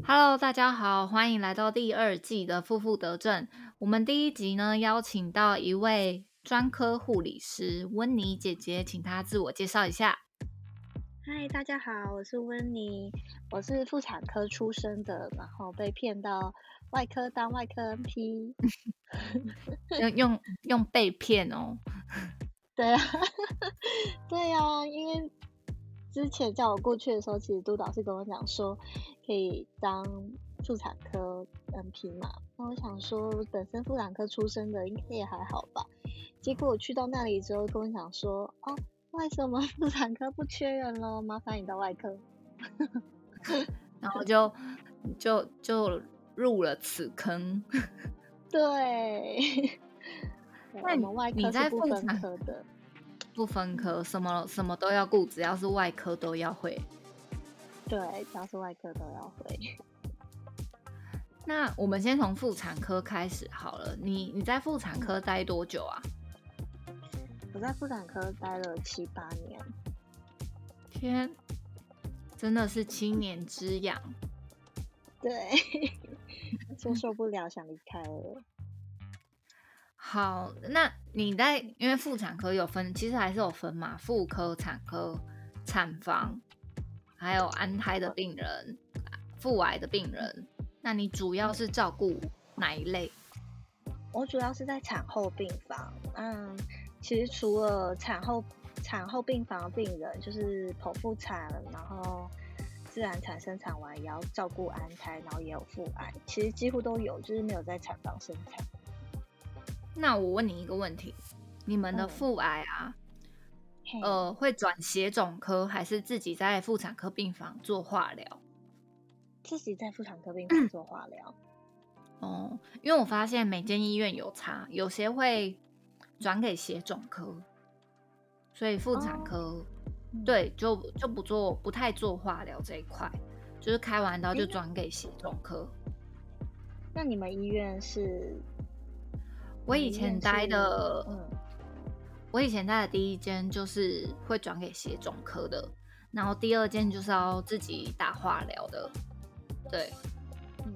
Hello，大家好，欢迎来到第二季的负负得正。我们第一集呢，邀请到一位专科护理师温妮姐姐，请她自我介绍一下。嗨，大家好，我是温妮，我是妇产科出身的，然后被骗到外科当外科 NP，用用用被骗哦。对啊，对啊，因为之前叫我过去的时候，其实督导是跟我讲说可以当妇产科 NP 嘛，那我想说本身妇产科出身的应该也还好吧，结果我去到那里之后，跟我讲说哦。为什么妇产科不缺人了？麻烦你到外科，然后就就就入了此坑。对，那我们外科是不分科的，不分科，什么什么都要顾，只要是外科都要会。对，只要是外科都要会。那我们先从妇产科开始好了。你你在妇产科待多久啊？我在妇产科待了七八年，天，真的是七年之痒。对，就受不了，想离开了。好，那你在因为妇产科有分，其实还是有分嘛，妇科、产科、产房，还有安胎的病人、妇癌的病人。那你主要是照顾哪一类？我主要是在产后病房，嗯。其实除了产后产后病房的病人，就是剖腹产，然后自然产生产完也要照顾安胎，然后也有腹癌，其实几乎都有，就是没有在产房生产。那我问你一个问题，你们的腹癌啊，呃，会转血肿科，还是自己在妇产科病房做化疗？自己在妇产科病房做化疗。哦，因为我发现每间医院有差，有些会。转给血肿科，所以妇产科对就就不做不太做化疗这一块，就是开完刀就转给血肿科。那你们医院是？我以前待的，嗯，我以前待的第一间就是会转给血肿科的，然后第二间就是要自己打化疗的，对，嗯，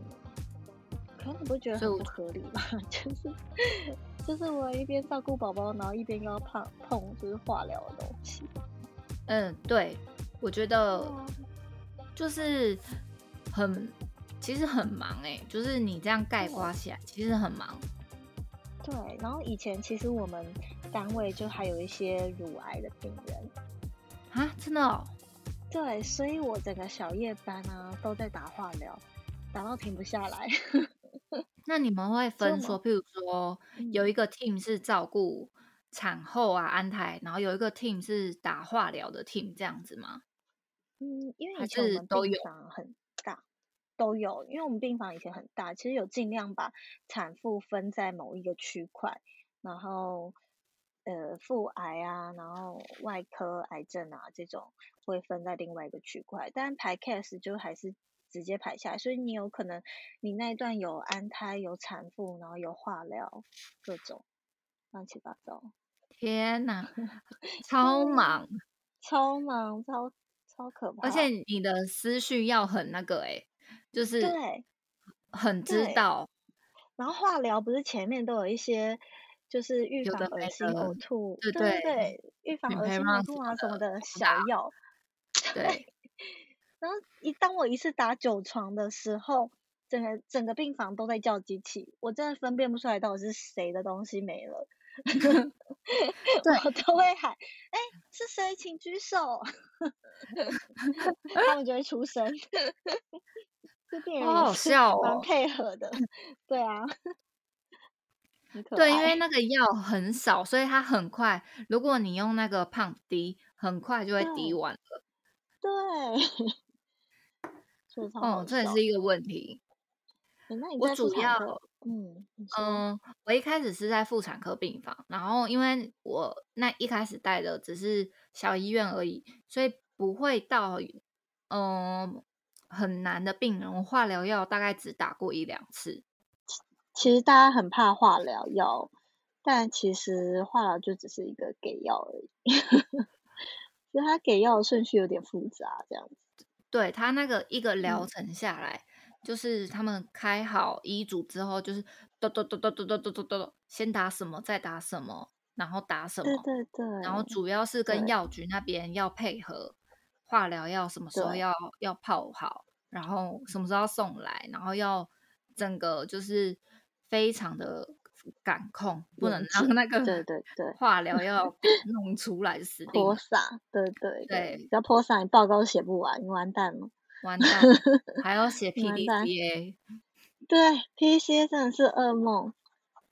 可能你不觉得很不合理吗？就是。就是我一边照顾宝宝，然后一边又要碰碰就是化疗的东西。嗯，对，我觉得就是很，其实很忙哎，就是你这样盖刮起来，其实很忙。对，然后以前其实我们单位就还有一些乳癌的病人啊，真的哦。对，所以我整个小夜班啊都在打化疗，打到停不下来。那你们会分说，譬如说有一个 team 是照顾产后啊安胎，然后有一个 team 是打化疗的 team 这样子吗？嗯，因为以前我们病房很大，都有，因为我们病房以前很大，其实有尽量把产妇分在某一个区块，然后呃妇癌啊，然后外科癌症啊这种会分在另外一个区块，但排 case 就还是。直接排下来，所以你有可能你那一段有安胎、有产妇，然后有化疗，各种乱七八糟。天哪，超忙，超忙，超超可怕。而且你的思绪要很那个哎，就是对，很知道。然后化疗不是前面都有一些，就是预防恶心呕吐，对对对，预防恶心呕吐啊什么的小药，对。然后一当我一次打九床的时候，整个整个病房都在叫机器，我真的分辨不出来到底是谁的东西没了。我都会喊：“哎，是谁？请举手。”他们就会出声。这病人好笑哦，蛮配合的。对啊，对，因为那个药很少，所以它很快。如果你用那个胖滴，很快就会滴完了。对。哦，这也是一个问题。我主要，嗯嗯，我一开始是在妇产科病房，然后因为我那一开始带的只是小医院而已，所以不会到嗯很难的病人。我化疗药大概只打过一两次。其实大家很怕化疗药，但其实化疗就只是一个给药而已，所以他给药的顺序有点复杂，这样子。对他那个一个疗程下来，就是他们开好医嘱之后，就是咚咚咚咚咚咚咚咚咚，先打什么，再打什么，然后打什么，对对对，然后主要是跟药局那边要配合，化疗药什么时候要要泡好，然后什么时候要送来，然后要整个就是非常的。感控不能让那个对对对 化疗要 弄出来死定泼洒对对对，只要泼洒你报告写不完，你完蛋了，完蛋，还要写 PDCA，对 PDCA 真的是噩梦，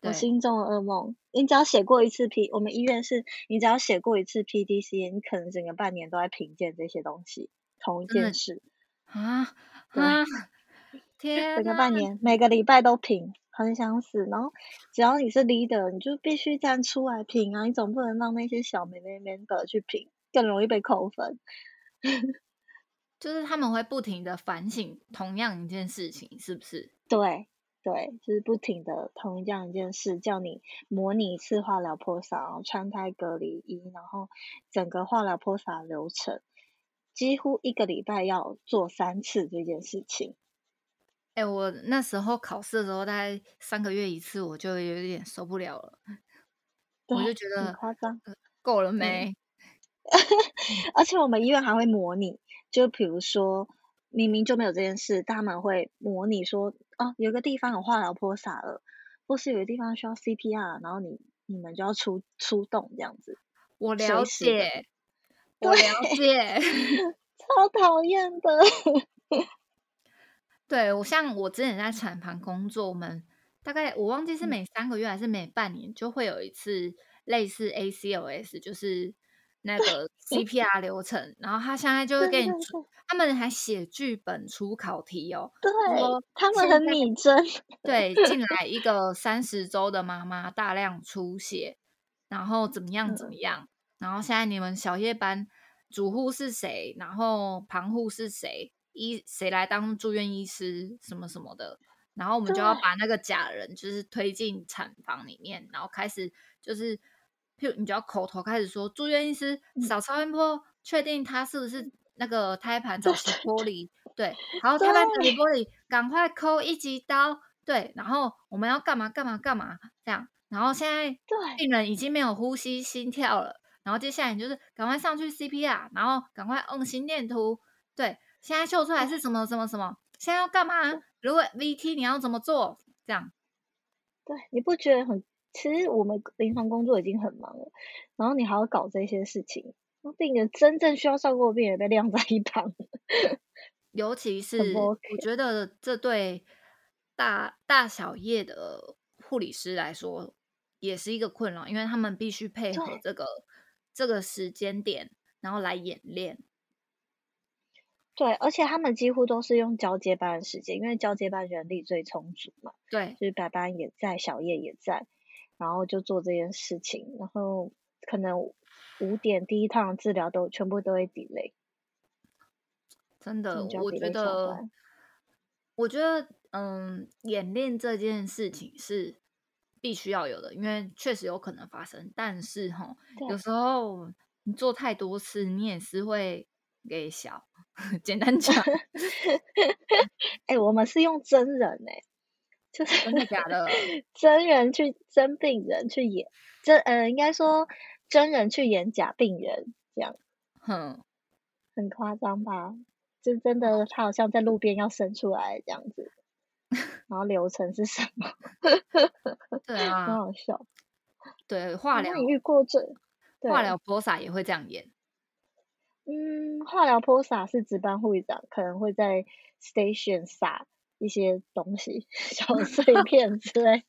我心中的噩梦。你只要写过一次 P，我们医院是你只要写过一次 PDCA，你可能整个半年都在评鉴这些东西，同一件事啊啊，天，整个半年每个礼拜都评。很想死，然后只要你是 leader，你就必须站出来评啊！你总不能让那些小妹妹们的去评，更容易被扣分。就是他们会不停的反省同样一件事情，是不是？对对，就是不停的同一样一件事，叫你模拟一次化疗泼洒然后穿胎隔离衣，然后整个化疗泼洒流程，几乎一个礼拜要做三次这件事情。哎，我那时候考试的时候，大概三个月一次，我就有点受不了了。我就觉得夸张，够了没？而且我们医院还会模拟，就比如说明明就没有这件事，他们会模拟说，哦，有个地方有化疗泼洒了，或是有个地方需要 CPR，然后你你们就要出出动这样子。我了解，我了解，超讨厌的。对我像我之前在产房工作，我们大概我忘记是每三个月还是每半年就会有一次类似 ACLS，就是那个 CPR 流程。然后他现在就会给你，他们还写剧本出考题哦。对，他们很拟真。对，进来一个三十周的妈妈大量出血，然后怎么样怎么样？然后现在你们小夜班主护是谁？然后旁护是谁？医谁来当住院医师什么什么的，然后我们就要把那个假人就是推进产房里面，然后开始就是，譬如你就要口头开始说住院医师扫超音波，确定他是不是那个胎盘早期剥离，对，好胎盘早期剥离，赶快抠一级刀，对，然后我们要干嘛干嘛干嘛这样，然后现在病人已经没有呼吸心跳了，然后接下来你就是赶快上去 CPR，然后赶快摁心电图，对。现在秀出来是什么什么什么？现在要干嘛？如果 VT 你要怎么做？这样，对，你不觉得很？其实我们临床工作已经很忙了，然后你还要搞这些事情，那病人真正需要照顾的病人被晾在一旁。尤其是我觉得这对大大小夜的护理师来说也是一个困扰，因为他们必须配合这个这个时间点，然后来演练。对，而且他们几乎都是用交接班的时间，因为交接班人力最充足嘛。对，就是白班也在，小夜也在，然后就做这件事情，然后可能五点第一趟治疗都全部都会 delay。真的，我觉得，我觉得，嗯，演练这件事情是必须要有的，因为确实有可能发生。但是哈，有时候你做太多次，你也是会给小。简单讲，哎，我们是用真人哎，就是真的假的？真人去真病人去演真，呃，应该说真人去演假病人这样，哼，很夸张吧？就真的他好像在路边要生出来这样子，然后流程是什么？对啊，很好笑。对，化疗你遇过这化疗播撒也会这样演。嗯，化疗泼洒是值班护理长可能会在 station 撒一些东西，小碎 片之类。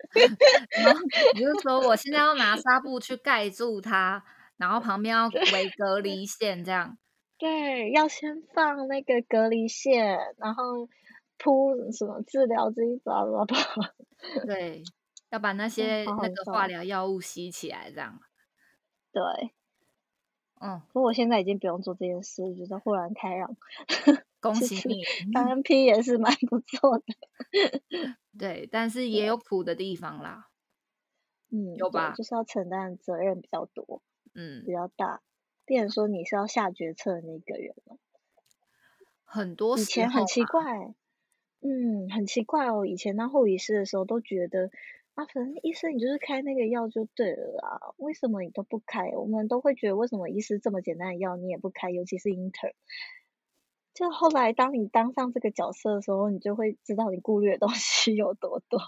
然后你就说我现在要拿纱布去盖住它，然后旁边要 围隔离线，这样。对，要先放那个隔离线，然后铺什么治疗这一巴拉巴。对，要把那些那个化疗药物吸起来，这样。对。嗯，不过我现在已经不用做这件事，觉得豁然开朗。恭喜你，当 P 也是蛮不错的。对，但是也有苦的地方啦。嗯，有吧？就是要承担责任比较多，嗯，比较大。别人说你是要下决策的那个人很多以前很奇怪，嗯，很奇怪哦。以前当护理师的时候，都觉得啊，反正医生你就是开那个药就对了啊，为什么你都不开？我们都会觉得为什么医师这么简单的药你也不开，尤其是 inter。就后来当你当上这个角色的时候，你就会知道你顾虑的东西有多多。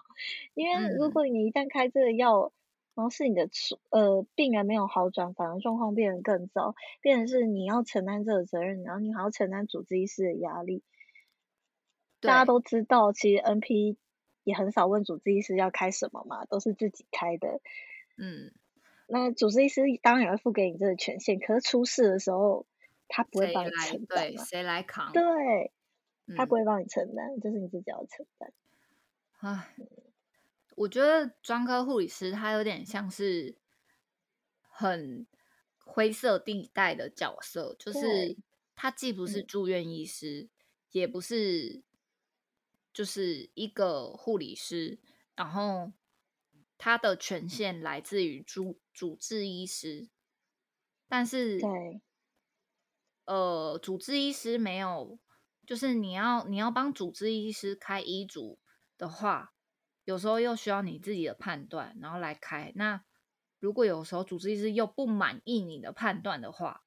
因为如果你一旦开这个药，然后是你的呃病人没有好转，反而状况变得更糟，变成是你要承担这个责任，然后你还要承担主治医师的压力。大家都知道，其实 NP 也很少问主治医师要开什么嘛，都是自己开的。嗯，那主治医师当然会付给你这个权限，可是出事的时候，他不会帮你承担对，谁来扛？对，他不会帮你承担，就是你自己要承担。唉，我觉得专科护理师他有点像是很灰色地带的角色，就是他既不是住院医师，也不是。就是一个护理师，然后他的权限来自于主主治医师，但是对，呃，主治医师没有，就是你要你要帮主治医师开医嘱的话，有时候又需要你自己的判断，然后来开。那如果有时候主治医师又不满意你的判断的话，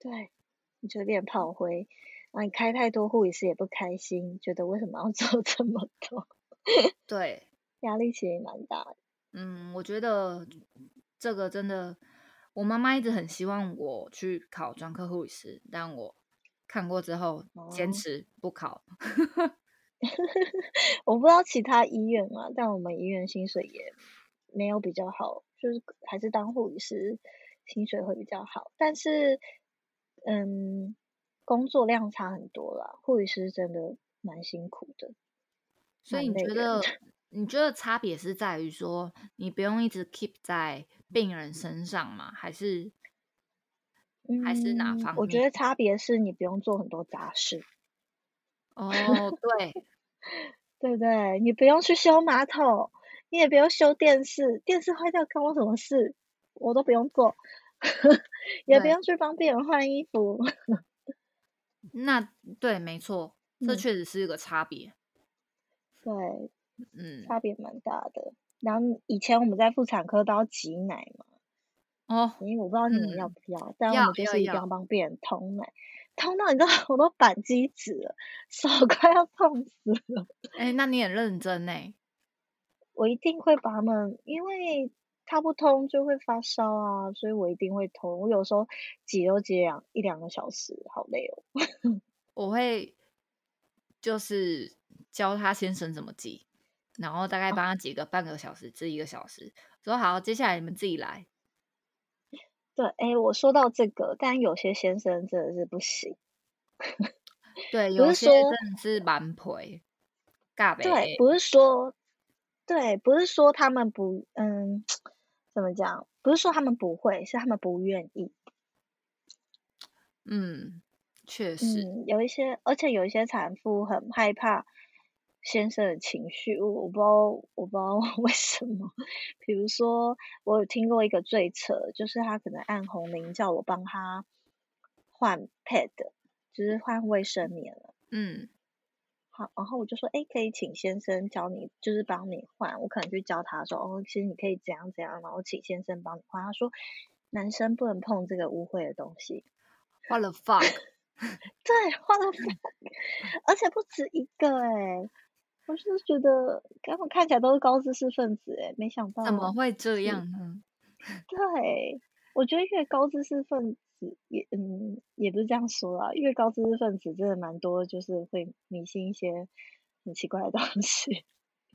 对，你就变炮灰。啊，你开太多护理师也不开心，觉得为什么要 做这么多？对，压力其实蛮大的。嗯，我觉得这个真的，我妈妈一直很希望我去考专科护理师，但我看过之后坚持不考。我不知道其他医院啊，但我们医院薪水也没有比较好，就是还是当护理师薪水会比较好，但是嗯。工作量差很多啦，护理师真的蛮辛苦的。所以你觉得，你觉得差别是在于说，你不用一直 keep 在病人身上吗？还是，还是哪方面？我觉得差别是你不用做很多杂事。哦，对，对不对？你不用去修马桶，你也不用修电视，电视坏掉关我什么事？我都不用做，也不用去帮病人换衣服。那对，没错，这确实是一个差别。对，嗯，差别蛮大的。然后以前我们在妇产科都要挤奶嘛，哦，因为我不知道你们要不要，但我们就是一定要帮病人通奶，通到你知道 我都板机指了，手快要痛死了。哎，那你很认真呢。我一定会把他们，因为。插不通就会发烧啊，所以我一定会通。我有时候挤都挤两一两个小时，好累哦。我会就是教他先生怎么挤，然后大概帮他挤个半个小时至一个小时。说好，接下来你们自己来。对，哎，我说到这个，但有些先生真的是不行。对，有些真的是蛮陪。对，不是说。对，不是说他们不，嗯，怎么讲？不是说他们不会，是他们不愿意。嗯，确实，有一些，而且有一些产妇很害怕先生的情绪，我我不知道，我不知道 为什么。比如说，我有听过一个最扯，就是他可能按红铃叫我帮他换 pad，就是换卫生棉了。嗯。好，然后我就说，哎，可以请先生教你，就是帮你换。我可能去教他说，哦，其实你可以怎样怎样，然后请先生帮你换。他说，男生不能碰这个污秽的东西。换了 fuck，对，换了 fuck，而且不止一个哎，我是觉得他们看起来都是高知识分子哎，没想到怎么会这样呢？对，我觉得越高知识分。也嗯，也不是这样说啦，因为高知识分子真的蛮多，就是会迷信一些很奇怪的东西。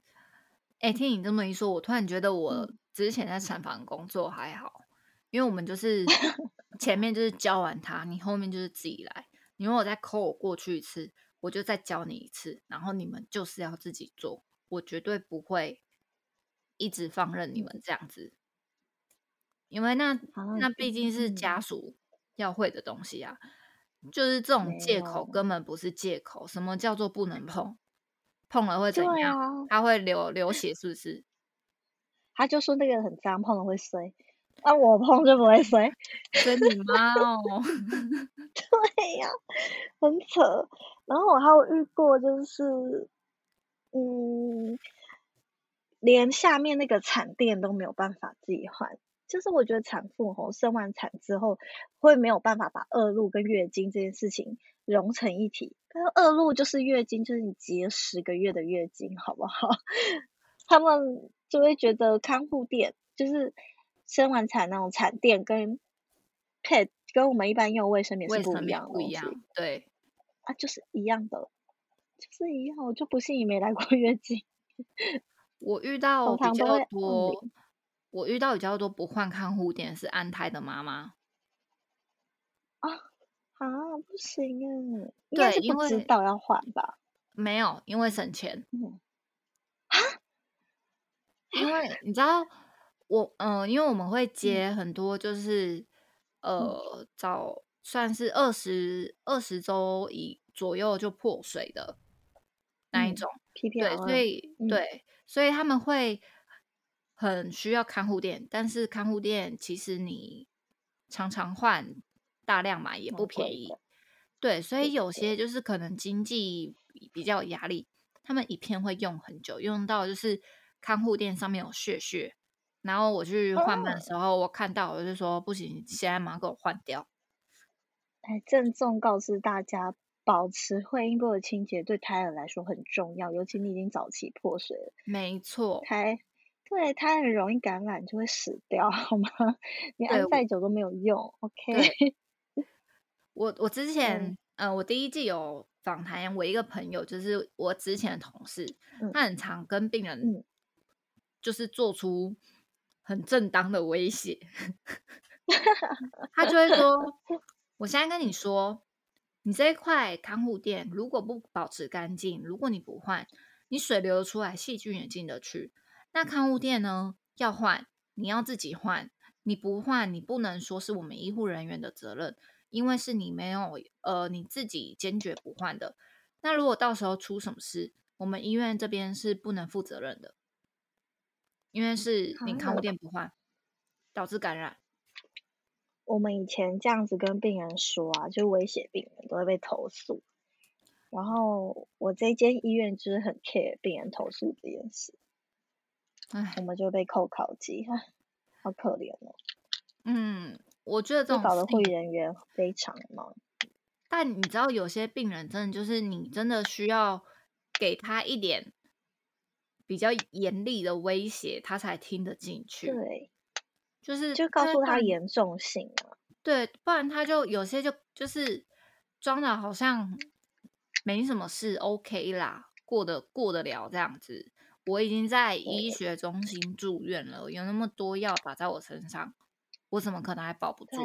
哎，听你这么一说，我突然觉得我之前在产房工作还好，因为我们就是前面就是教完他，你后面就是自己来。你如果再扣我过去一次，我就再教你一次，然后你们就是要自己做，我绝对不会一直放任你们这样子，因为那那毕竟是家属。要会的东西啊，就是这种借口根本不是借口。什么叫做不能碰？碰了会怎样？他会流流血，是不是？他就说那个很脏，碰了会碎。啊，我碰就不会碎，跟你妈哦。对呀，很扯。然后我还有遇过，就是嗯，连下面那个产垫都没有办法自己换。就是我觉得产妇吼生完产之后，会没有办法把恶露跟月经这件事情融成一体。但是恶露就是月经，就是你结十个月的月经，好不好？他们就会觉得看护垫就是生完产那种产垫跟 pad 跟我们一般用卫生棉是不一样的不一样，对，啊，就是一样的，就是一样。我就不信你没来过月经。我遇到比较多。我遇到比较多不换看护垫是安胎的妈妈啊啊不行哎，应该是不知道要换吧？没有，因为省钱。啊？因为你知道我嗯，因为我们会接很多就是呃早算是二十二十周以左右就破水的那一种，对，所以对，所以他们会。很需要看护垫，但是看护垫其实你常常换、大量买也不便宜。对，所以有些就是可能经济比较有压力，他们一片会用很久，用到就是看护垫上面有血血。然后我去换班的时候，我看到我就说不行，现在马上给我换掉。哎，郑重告知大家，保持会阴部的清洁对胎儿来说很重要，尤其你已经早期破水了。没错，胎。对，它很容易感染，就会死掉，好吗？你按再久都没有用。OK。我我之前，呃，我第一季有访谈我一个朋友，就是我之前的同事，他很常跟病人，就是做出很正当的威胁。他就会说：“我现在跟你说，你这一块看护垫如果不保持干净，如果你不换，你水流出来，细菌也进得去。”那看护垫呢？要换，你要自己换。你不换，你不能说是我们医护人员的责任，因为是你没有呃你自己坚决不换的。那如果到时候出什么事，我们医院这边是不能负责任的，因为是你看护垫不换，导致感染。我们以前这样子跟病人说啊，就威胁病人都会被投诉。然后我这间医院就是很 care 病人投诉这件事。哎，我们就被扣考级，好可怜哦。嗯，我觉得这种搞的会议人员非常忙。但你知道，有些病人真的就是你真的需要给他一点比较严厉的威胁，他才听得进去。对，就是就告诉他严重性啊。对，不然他就有些就就是装的好像没什么事，OK 啦，过得过得了这样子。我已经在医学中心住院了，有那么多药打在我身上，我怎么可能还保不住？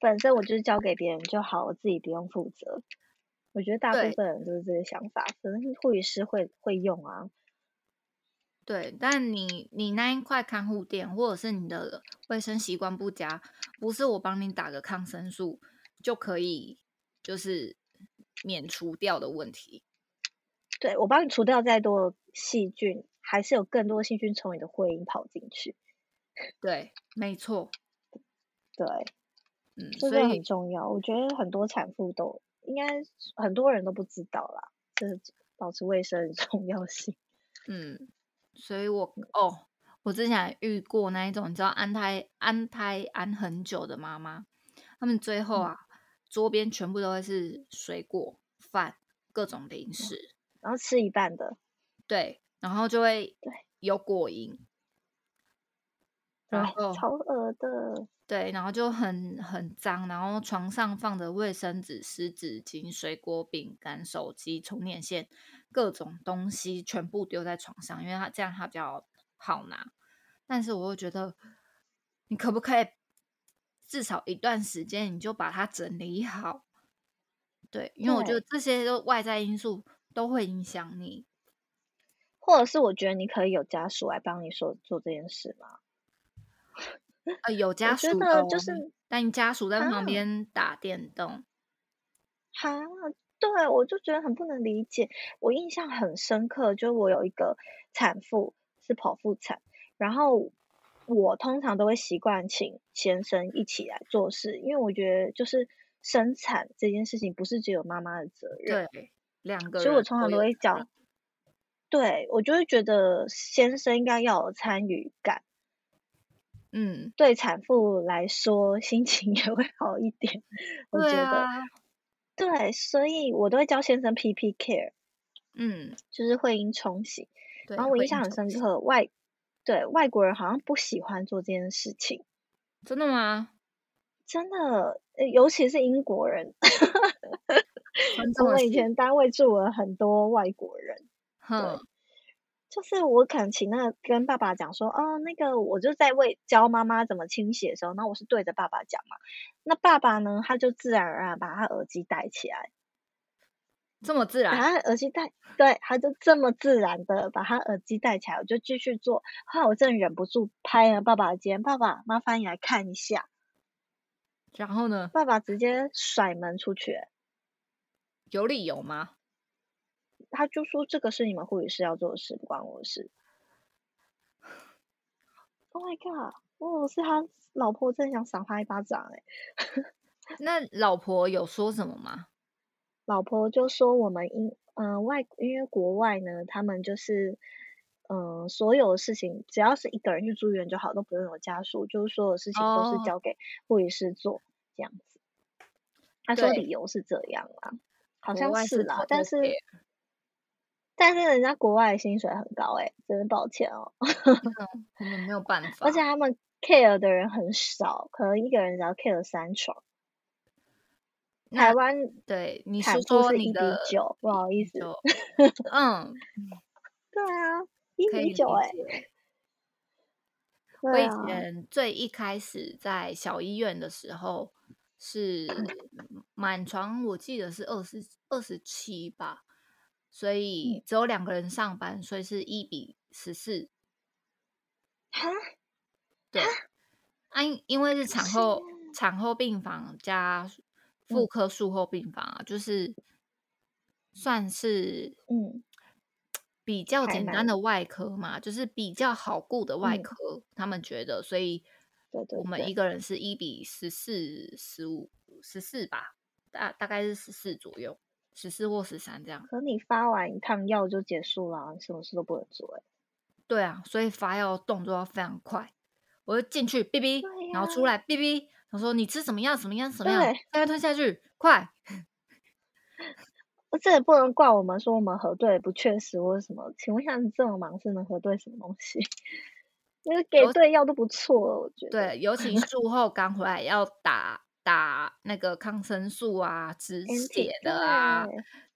反正我就是交给别人就好，我自己不用负责。我觉得大部分人都是这个想法，可能护理师会会用啊。对，但你你那一块看护垫，或者是你的卫生习惯不佳，不是我帮你打个抗生素就可以就是免除掉的问题。对我帮你除掉再多细菌，还是有更多细菌从你的会阴跑进去。对，没错。对，嗯，这个很重要。我觉得很多产妇都应该很多人都不知道啦，就是保持卫生的重要性。嗯，所以我哦，我之前遇过那一种，你知道安胎安胎安很久的妈妈，他们最后啊，桌边全部都会是水果、饭、各种零食。然后吃一半的，对，然后就会有果蝇，然后超恶的，对，然后就很很脏，然后床上放着卫生纸、湿纸巾、水果、饼干、手机、充电线，各种东西全部丢在床上，因为它这样它比较好拿。但是我又觉得，你可不可以至少一段时间你就把它整理好？对，因为我觉得这些都外在因素。都会影响你，或者是我觉得你可以有家属来帮你说做这件事吗？呃，有家属的，就是但家属在旁边打电动。哈，对，我就觉得很不能理解。我印象很深刻，就我有一个产妇是剖腹产，然后我通常都会习惯请先生一起来做事，因为我觉得就是生产这件事情不是只有妈妈的责任，对，两个，所以我通常都会讲，对我就会觉得先生应该要有参与感，嗯，对产妇来说心情也会好一点，我觉得，对，所以我都会教先生 P P care，嗯，就是会阴冲洗，然后我印象很深刻，外，对外国人好像不喜欢做这件事情，真的吗？真的，尤其是英国人，我们以前单位住了很多外国人。对，就是我可能请那个跟爸爸讲说，哦，那个我就在为教妈妈怎么清洗的时候，那我是对着爸爸讲嘛。那爸爸呢，他就自然而然把他耳机戴起来，这么自然，把他耳机戴，对，他就这么自然的把他耳机戴起来，我就继续做。后来我真的忍不住拍了爸爸的肩，爸爸，麻烦你来看一下。然后呢？爸爸直接甩门出去，有理由吗？他就说这个是你们护理师要做的事，不关我的事。Oh my god！哦，是他老婆真想赏他一巴掌哎。那老婆有说什么吗？老婆就说我们因嗯外因为国外呢，他们就是嗯所有的事情只要是一个人去住院就好，都不用有家属，就是所有事情都是交给护理师做这样子。他说理由是这样啊，好像是啦，但是。但是人家国外薪水很高哎，真的抱歉哦。我们没有办法。而且他们 care 的人很少，可能一个人只要 care 三床。台湾对你说说你的九，不好意思。嗯，对啊，一比九哎。我以前最一开始在小医院的时候是满床，我记得是二十二十七吧。所以只有两个人上班，所以是一比十四。哈？对，啊，因因为是产后产后病房加妇科术后病房啊，就是算是嗯。比较简单的外科嘛，就是比较好顾的外科，他们觉得，所以我们一。个人是一比十四、十五、十四吧，大大概是十四左右。十四或十三这样，可你发完一趟药就结束了，什么事都不能做哎。对啊，所以发药动作要非常快。我就进去哔哔，然后出来哔哔，他说你吃什么药？什么样？什么样？再吞下去，快！这也不能怪我们，说我们核对不确实或者什么。请问一下，你这么忙是能核对什么东西？因 为给对药都不错，我觉得。对，尤其术后刚回来要打。打那个抗生素啊，止血的啊，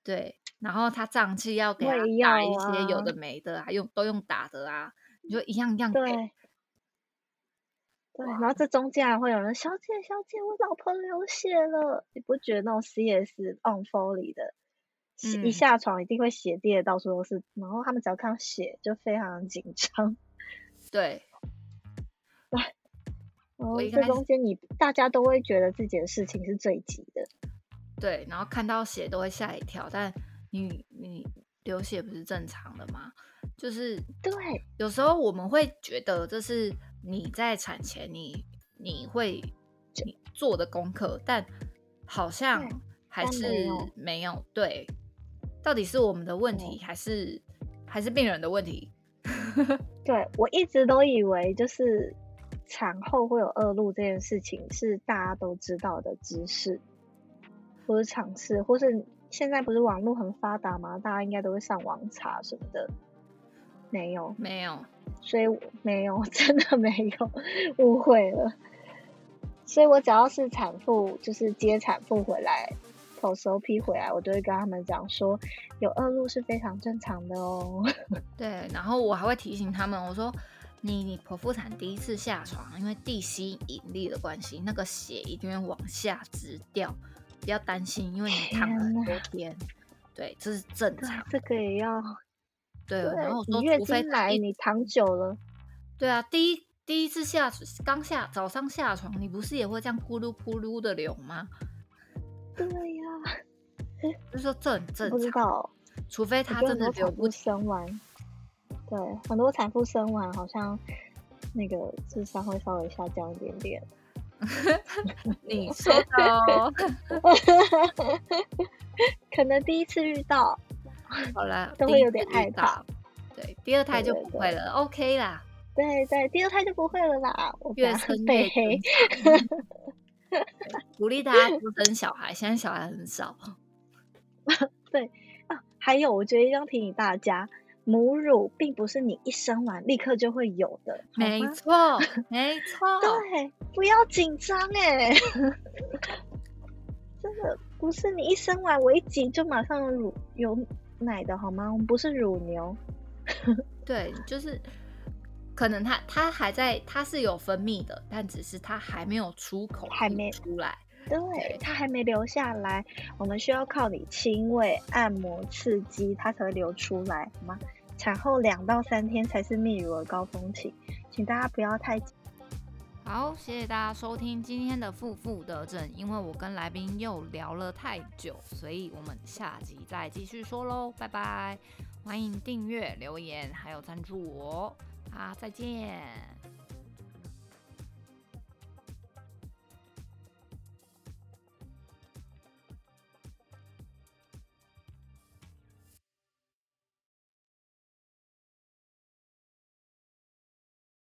对，然后他胀气要给他打一些有的没的，还用都用打的啊，你就一样一样给。对，然后这中间还会有人，小姐小姐，我老婆流血了，你不觉得那种 CS on Foley 的，一下床一定会血滴的到处都是，然后他们只要看到血就非常紧张。对。哦，这中间你大家都会觉得自己的事情是最急的，对，然后看到血都会吓一跳，但你你流血不是正常的吗？就是对，有时候我们会觉得这是你在产前你你会你做的功课，但好像还是没有对，到底是我们的问题还是还是病人的问题？对我一直都以为就是。产后会有恶露这件事情是大家都知道的知识，或是尝试，或是现在不是网络很发达吗？大家应该都会上网查什么的。没有，没有，所以没有，真的没有，误会了。所以我只要是产妇，就是接产妇回来，POP 回来，我都会跟他们讲说，有恶露是非常正常的哦。对，然后我还会提醒他们，我说。你你剖腹产第一次下床，因为地心引力的关系，那个血一定会往下直掉，不要担心，因为你躺了很多天，对，这是正常。这个也要对，然后说，除非来你躺久了，对啊，第一第一次下刚下早上下床，你不是也会这样咕噜咕噜的流吗？对呀，就说这很正常，不知道，除非他真的流不生完。对，很多产妇生完好像那个智商会稍微下降一点点。你说的哦，可能第一次遇到，好了，都会有点害怕。对，第二胎就不会了，OK 啦。对对，第二胎就不会了啦。越生越黑，鼓励大家多生小孩，现在小孩很少。对啊，还有，我觉得要提醒大家。母乳并不是你一生完立刻就会有的，没错，没错，对，不要紧张哎，真的不是你一生完我一挤就马上有乳有奶的好吗？我们不是乳牛，对，就是可能它它还在，它是有分泌的，但只是它还没有出口，还没出来，对，它还没流下来，我们需要靠你亲喂、按摩、刺激，它才会流出来，好吗？产后两到三天才是泌乳的高峰期，请大家不要太好。谢谢大家收听今天的负负得正，因为我跟来宾又聊了太久，所以我们下集再继续说喽，拜拜！欢迎订阅、留言，还有赞助我，啊，再见。